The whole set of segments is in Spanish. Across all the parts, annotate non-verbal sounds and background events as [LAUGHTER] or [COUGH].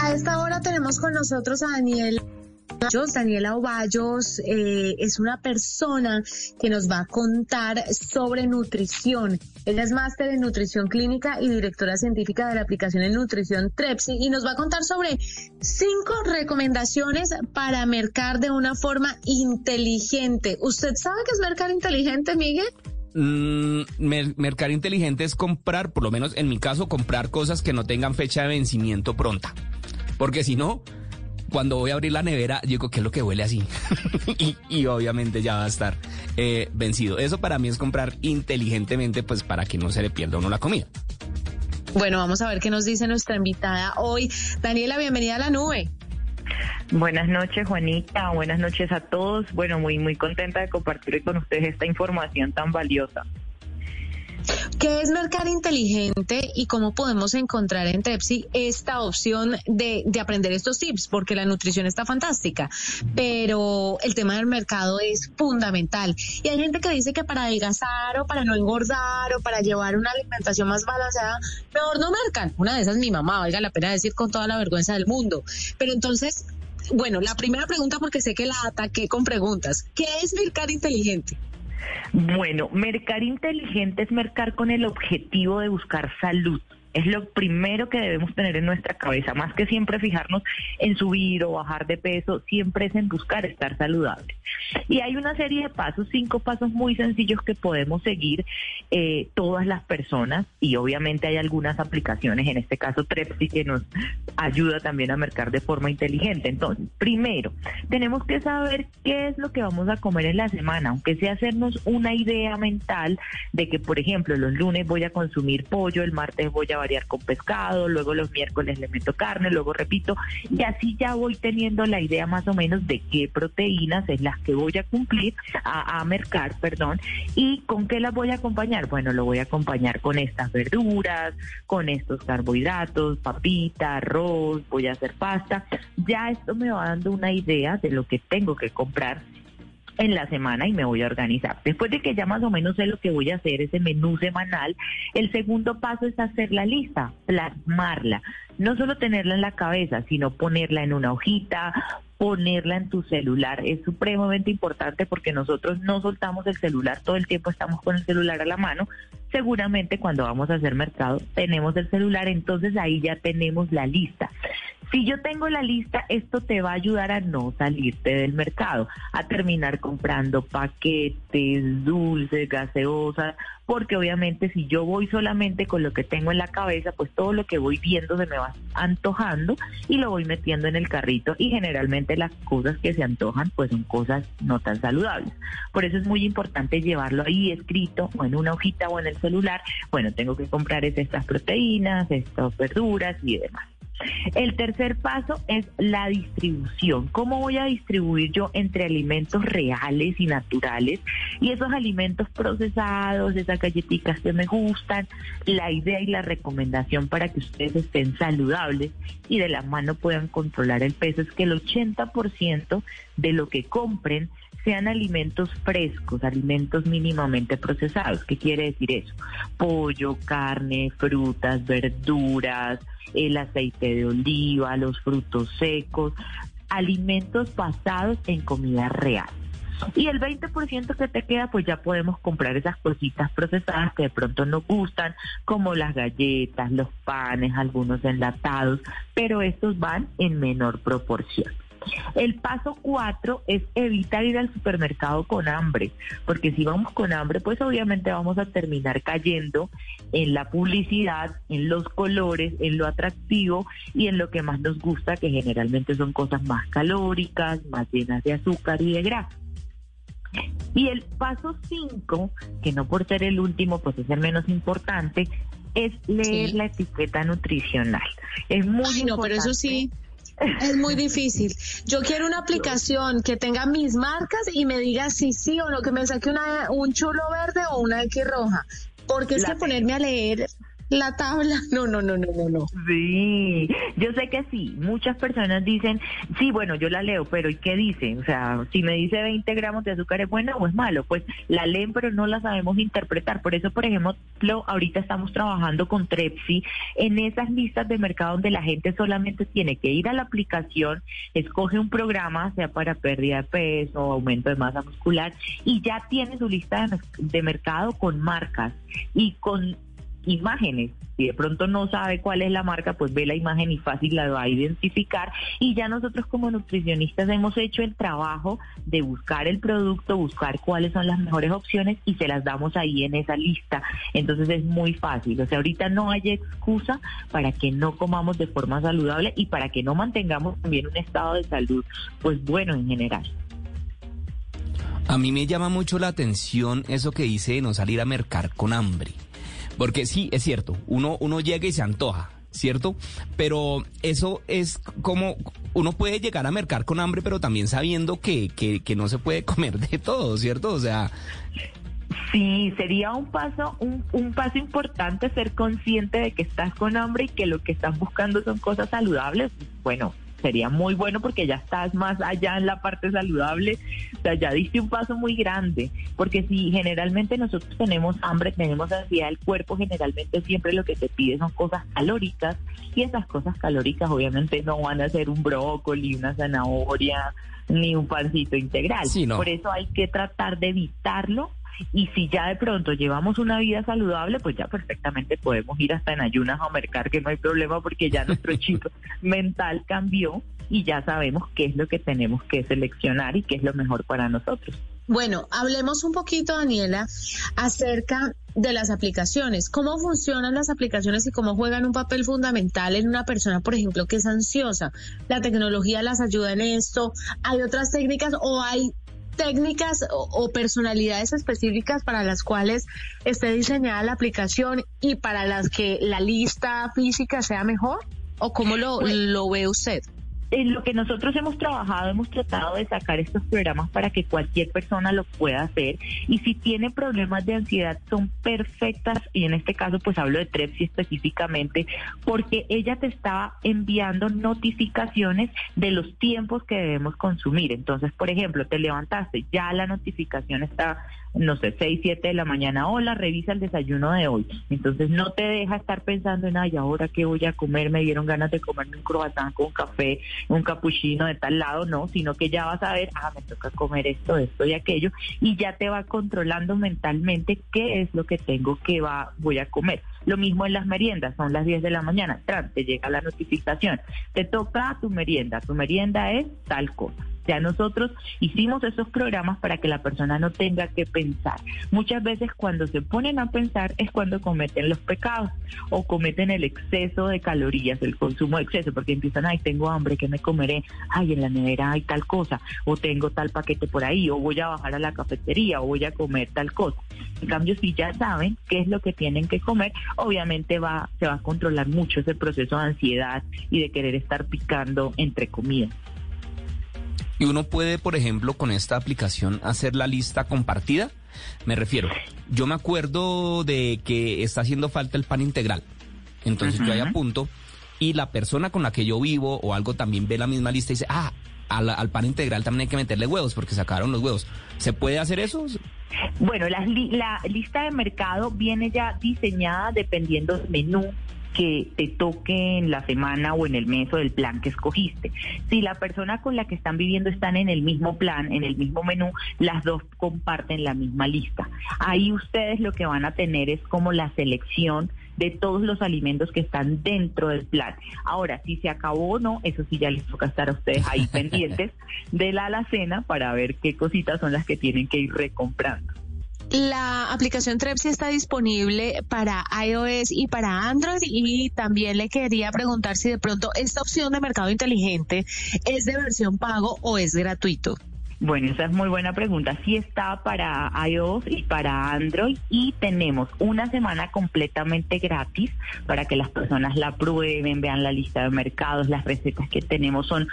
A esta hora tenemos con nosotros a Daniel. Daniela Ovallos eh, es una persona que nos va a contar sobre nutrición. Ella es máster en nutrición clínica y directora científica de la aplicación en nutrición Trepsi y nos va a contar sobre cinco recomendaciones para mercar de una forma inteligente. ¿Usted sabe qué es mercar inteligente, Miguel? Mm, mercar inteligente es comprar, por lo menos en mi caso, comprar cosas que no tengan fecha de vencimiento pronta. Porque si no, cuando voy a abrir la nevera, digo, ¿qué es lo que huele así? [LAUGHS] y, obviamente ya va a estar eh, vencido. Eso para mí es comprar inteligentemente, pues para que no se le pierda uno la comida. Bueno, vamos a ver qué nos dice nuestra invitada hoy. Daniela, bienvenida a la nube. Buenas noches, Juanita. Buenas noches a todos. Bueno, muy, muy contenta de compartir con ustedes esta información tan valiosa. ¿Qué es mercar inteligente y cómo podemos encontrar en Trepsi esta opción de, de, aprender estos tips? Porque la nutrición está fantástica, pero el tema del mercado es fundamental. Y hay gente que dice que para adelgazar o para no engordar o para llevar una alimentación más balanceada, mejor no mercan. Una de esas mi mamá, valga la pena decir con toda la vergüenza del mundo. Pero entonces, bueno, la primera pregunta porque sé que la ataqué con preguntas. ¿Qué es mercar inteligente? Bueno, mercar inteligente es mercar con el objetivo de buscar salud. Es lo primero que debemos tener en nuestra cabeza, más que siempre fijarnos en subir o bajar de peso, siempre es en buscar estar saludable. Y hay una serie de pasos, cinco pasos muy sencillos que podemos seguir eh, todas las personas y obviamente hay algunas aplicaciones, en este caso Trepsi, que nos ayuda también a mercar de forma inteligente. Entonces, primero, tenemos que saber qué es lo que vamos a comer en la semana, aunque sea hacernos una idea mental de que, por ejemplo, los lunes voy a consumir pollo, el martes voy a variar con pescado, luego los miércoles le meto carne, luego repito, y así ya voy teniendo la idea más o menos de qué proteínas es las que voy a cumplir, a, mercar, perdón, y con qué las voy a acompañar. Bueno, lo voy a acompañar con estas verduras, con estos carbohidratos, papita, arroz, voy a hacer pasta. Ya esto me va dando una idea de lo que tengo que comprar en la semana y me voy a organizar. Después de que ya más o menos sé lo que voy a hacer, ese menú semanal, el segundo paso es hacer la lista, plasmarla. No solo tenerla en la cabeza, sino ponerla en una hojita, ponerla en tu celular. Es supremamente importante porque nosotros no soltamos el celular, todo el tiempo estamos con el celular a la mano. Seguramente cuando vamos a hacer mercado tenemos el celular, entonces ahí ya tenemos la lista. Si yo tengo la lista, esto te va a ayudar a no salirte del mercado, a terminar comprando paquetes, dulces, gaseosas, porque obviamente si yo voy solamente con lo que tengo en la cabeza, pues todo lo que voy viendo se me va antojando y lo voy metiendo en el carrito y generalmente las cosas que se antojan pues son cosas no tan saludables. Por eso es muy importante llevarlo ahí escrito o en una hojita o en el celular. Bueno, tengo que comprar estas proteínas, estas verduras y demás. El tercer paso es la distribución. ¿Cómo voy a distribuir yo entre alimentos reales y naturales y esos alimentos procesados, esas galletitas que me gustan? La idea y la recomendación para que ustedes estén saludables y de la mano puedan controlar el peso es que el 80% de lo que compren sean alimentos frescos, alimentos mínimamente procesados. ¿Qué quiere decir eso? Pollo, carne, frutas, verduras, el aceite de oliva, los frutos secos, alimentos basados en comida real. Y el 20% que te queda, pues ya podemos comprar esas cositas procesadas que de pronto nos gustan, como las galletas, los panes, algunos enlatados, pero estos van en menor proporción. El paso cuatro es evitar ir al supermercado con hambre, porque si vamos con hambre, pues obviamente vamos a terminar cayendo en la publicidad, en los colores, en lo atractivo y en lo que más nos gusta, que generalmente son cosas más calóricas, más llenas de azúcar y de grasa. Y el paso 5, que no por ser el último, pues es el menos importante, es leer Sí. la etiqueta nutricional. Es muy Ay, no, pero eso sí. Es muy difícil. Yo quiero una aplicación que tenga mis marcas y me diga si sí o no, que me saque una, un chulo verde o una X roja. Porque es La que ponerme a leer la tabla, [LAUGHS] no, no, no, no, no, no. Sí, yo sé que sí. Muchas personas dicen, sí, bueno, yo la leo, pero ¿y qué dice? O sea, si me dice 20 gramos de azúcar es bueno o es malo, pues la leen, pero no la sabemos interpretar. Por eso, por ejemplo, ahorita estamos trabajando con Trepsi en esas listas de mercado donde la gente solamente tiene que ir a la aplicación, escoge un programa, sea para pérdida de peso aumento de masa muscular, y ya tiene su lista de mercado con marcas y con imágenes. Si de pronto no sabe cuál es la marca, pues ve la imagen y fácil la va a identificar. Y ya nosotros como nutricionistas hemos hecho el trabajo de buscar el producto, buscar cuáles son las mejores opciones y se las damos ahí en esa lista. Entonces es muy fácil. O sea, ahorita no hay excusa para que no comamos de forma saludable y para que no mantengamos también un estado de salud, pues bueno en general. A mí me llama mucho la atención eso que dice de no salir a mercar con hambre. Porque sí, es cierto, uno, uno llega y se antoja, ¿cierto? Pero eso es como, uno puede llegar a mercar con hambre, pero también sabiendo que, que, que no se puede [LAUGHS] comer de todo, ¿cierto? O sea, Sí, sería un paso, un, un paso importante ser consciente de que estás con hambre y que lo que estás buscando son cosas saludables. Bueno, sería muy bueno porque ya estás más allá en la parte saludable, o sea, ya diste un paso muy grande, porque si generalmente nosotros tenemos hambre, tenemos ansiedad, el cuerpo generalmente siempre lo que te pide son cosas calóricas y esas cosas calóricas obviamente no van a ser un brócoli, una zanahoria, ni un pancito integral. Sí, no. Por eso hay que tratar de evitarlo y si ya de pronto llevamos una vida saludable, pues ya perfectamente podemos ir hasta en ayunas a mercar, que no hay problema porque ya nuestro [LAUGHS] chip mental cambió y ya sabemos qué es lo que tenemos que seleccionar y qué es lo mejor para nosotros. Bueno, hablemos un poquito, Daniela, acerca de las aplicaciones. ¿Cómo funcionan las aplicaciones y cómo juegan un papel fundamental en una persona, por ejemplo, que es ansiosa? ¿La tecnología las ayuda en esto? ¿Hay otras técnicas o hay técnicas o, o, personalidades específicas para las cuales esté diseñada la aplicación y para las que la lista física sea mejor? ¿O cómo lo, lo ve usted? En lo que nosotros hemos trabajado, hemos tratado de sacar estos programas para que cualquier persona lo pueda hacer. Y si tiene problemas de ansiedad, son perfectas, y en este caso pues hablo de Trepsi específicamente, porque ella te está enviando notificaciones de los tiempos que debemos consumir. Entonces, por ejemplo, te levantaste, ya la notificación está no sé, 6, 7 de la mañana, hola, revisa el desayuno de hoy. Entonces no te deja estar pensando en, ay, ahora qué voy a comer, me dieron ganas de comerme un croissant con café, un capuchino de tal lado, no, sino que ya vas a ver, ah, me toca comer esto, esto y aquello, y ya te va controlando mentalmente qué es lo que tengo que va, voy a comer. Lo mismo en las meriendas, son las 10 de la mañana, tras, te llega la notificación, te toca tu merienda, tu merienda es tal cosa. Ya nosotros hicimos esos programas para que la persona no tenga que pensar. Muchas veces cuando se ponen a pensar es cuando cometen los pecados o cometen el exceso de calorías, el consumo de exceso, porque empiezan, ay, tengo hambre, ¿qué me comeré? Ay, en la nevera hay tal cosa, o tengo tal paquete por ahí, o voy a bajar a la cafetería, o voy a comer tal cosa. En cambio, si ya saben qué es lo que tienen que comer, obviamente va, se va a controlar mucho ese proceso de ansiedad y de querer estar picando entre comidas. Y uno puede, por ejemplo, con esta aplicación hacer la lista compartida. Me refiero, yo me acuerdo de que está haciendo falta el pan integral. Entonces uh -huh. yo ahí apunto y la persona con la que yo vivo o algo también ve la misma lista y dice, ah, al, al pan integral también hay que meterle huevos porque sacaron los huevos. ¿Se puede hacer eso? Bueno, la, la lista de mercado viene ya diseñada dependiendo del menú que te toque en la semana o en el mes o del plan que escogiste. Si la persona con la que están viviendo están en el mismo plan, en el mismo menú, las dos comparten la misma lista. Ahí ustedes lo que van a tener es como la selección de todos los alimentos que están dentro del plan. Ahora, si se acabó o no, eso sí ya les toca estar a ustedes ahí [LAUGHS] pendientes de la alacena para ver qué cositas son las que tienen que ir recomprando. La aplicación Trepsi está disponible para iOS y para Android y también le quería preguntar si de pronto esta opción de mercado inteligente es de versión pago o es gratuito. Bueno, esa es muy buena pregunta. Sí está para iOS y para Android y tenemos una semana completamente gratis para que las personas la prueben, vean la lista de mercados, las recetas que tenemos son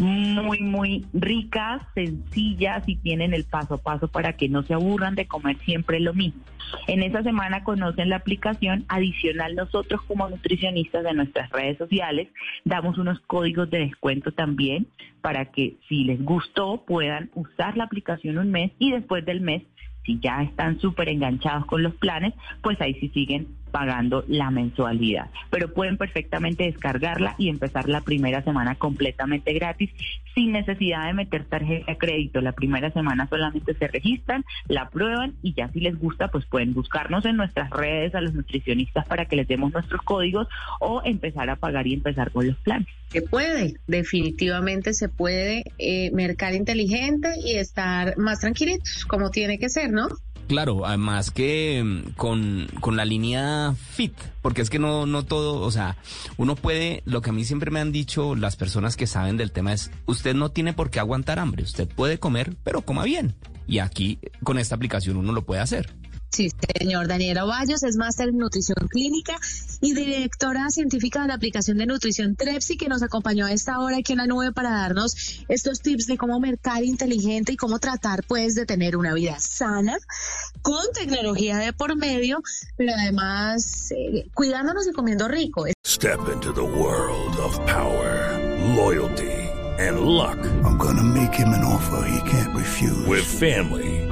muy, muy ricas, sencillas y tienen el paso a paso para que no se aburran de comer siempre lo mismo. En esa semana conocen la aplicación. Adicional, nosotros como nutricionistas de nuestras redes sociales damos unos códigos de descuento también para que si les gustó puedan usar la aplicación un mes y después del mes si ya están súper enganchados con los planes, pues ahí sí siguen pagando la mensualidad. Pero pueden perfectamente descargarla y empezar la primera semana completamente gratis sin necesidad de meter tarjeta de crédito. La primera semana solamente se registran, la prueban y ya si les gusta, pues pueden buscarnos en nuestras redes a los nutricionistas para que les demos nuestros códigos o empezar a pagar y empezar con los planes. Se puede, definitivamente se puede eh, mercar inteligente y estar más tranquilitos, como tiene que ser, ¿no? Claro, además que mm, con, con, la línea fit, porque es que no, no todo, o sea, uno puede, lo que a mí siempre me han dicho las personas que saben del tema es, usted no tiene por qué aguantar hambre, usted puede comer, pero coma bien. Y aquí con esta aplicación uno lo puede hacer. Sí, señor. Daniela Ovallos es máster en nutrición clínica y directora científica de la aplicación de nutrición Trepsi, que nos acompañó a esta hora aquí en la nube para darnos estos tips de cómo mercar inteligente y cómo tratar, pues, de tener una vida sana con tecnología de por medio, pero además eh, cuidándonos y comiendo rico. Step into the world of power, loyalty. and luck. I'm gonna make him an offer he can't refuse. With family,